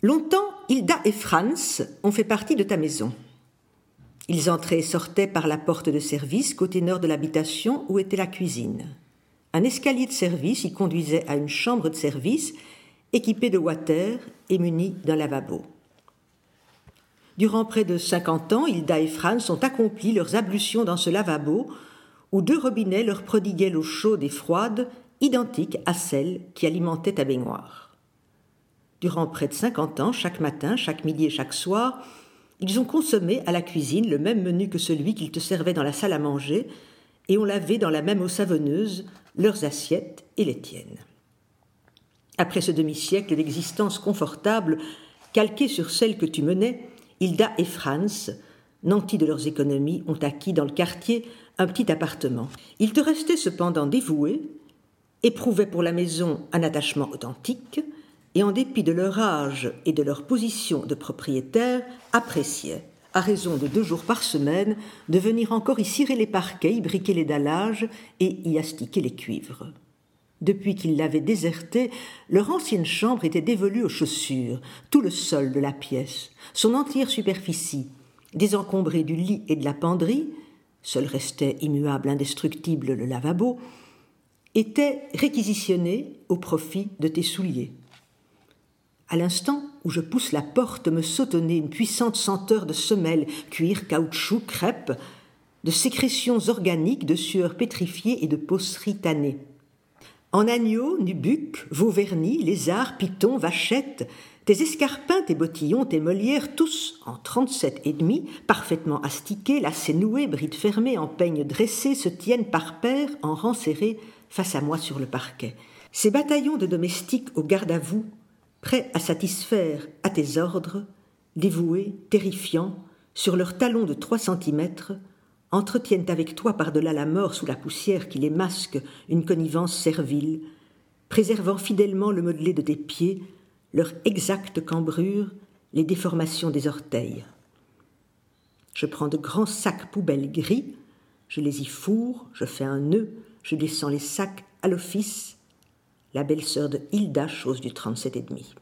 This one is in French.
Longtemps, Hilda et Franz ont fait partie de ta maison. Ils entraient et sortaient par la porte de service côté nord de l'habitation où était la cuisine. Un escalier de service y conduisait à une chambre de service équipée de water et munie d'un lavabo. Durant près de cinquante ans, Hilda et Franz ont accompli leurs ablutions dans ce lavabo où deux robinets leur prodiguaient l'eau chaude et froide, identique à celle qui alimentait ta baignoire. Durant près de cinquante ans, chaque matin, chaque midi et chaque soir, ils ont consommé à la cuisine le même menu que celui qu'ils te servaient dans la salle à manger, et ont lavé dans la même eau savonneuse leurs assiettes et les tiennes. Après ce demi-siècle d'existence confortable, calquée sur celle que tu menais, Hilda et Franz, nantis de leurs économies, ont acquis dans le quartier un petit appartement. Ils te restaient cependant dévoués, éprouvaient pour la maison un attachement authentique, et en dépit de leur âge et de leur position de propriétaire, appréciaient, à raison de deux jours par semaine, de venir encore y cirer les parquets, y briquer les dallages et y astiquer les cuivres. Depuis qu'ils l'avaient désertée, leur ancienne chambre était dévolue aux chaussures, tout le sol de la pièce, son entière superficie, désencombrée du lit et de la penderie, seul restait immuable, indestructible le lavabo, était réquisitionnée au profit de tes souliers. À l'instant où je pousse la porte me sautonner une puissante senteur de semelles, cuir, caoutchouc, crêpes, de sécrétions organiques, de sueur pétrifiée et de posseries tannées. En agneaux, nubucs, vauvernis, lézards, pitons, vachettes, tes escarpins, tes bottillons, tes molières, tous en trente-sept et demi, parfaitement astiqués, lacets noués, brides fermées, en peignes dressés, se tiennent par paires en rang serré face à moi sur le parquet. Ces bataillons de domestiques au garde à vous prêts à satisfaire à tes ordres, dévoués, terrifiants, sur leurs talons de trois centimètres, entretiennent avec toi par-delà la mort sous la poussière qui les masque une connivence servile, préservant fidèlement le modelé de tes pieds, leur exacte cambrure, les déformations des orteils. Je prends de grands sacs poubelles gris, je les y fourre, je fais un nœud, je descends les sacs à l'office, la belle-sœur de Hilda, chose du 37 et demi.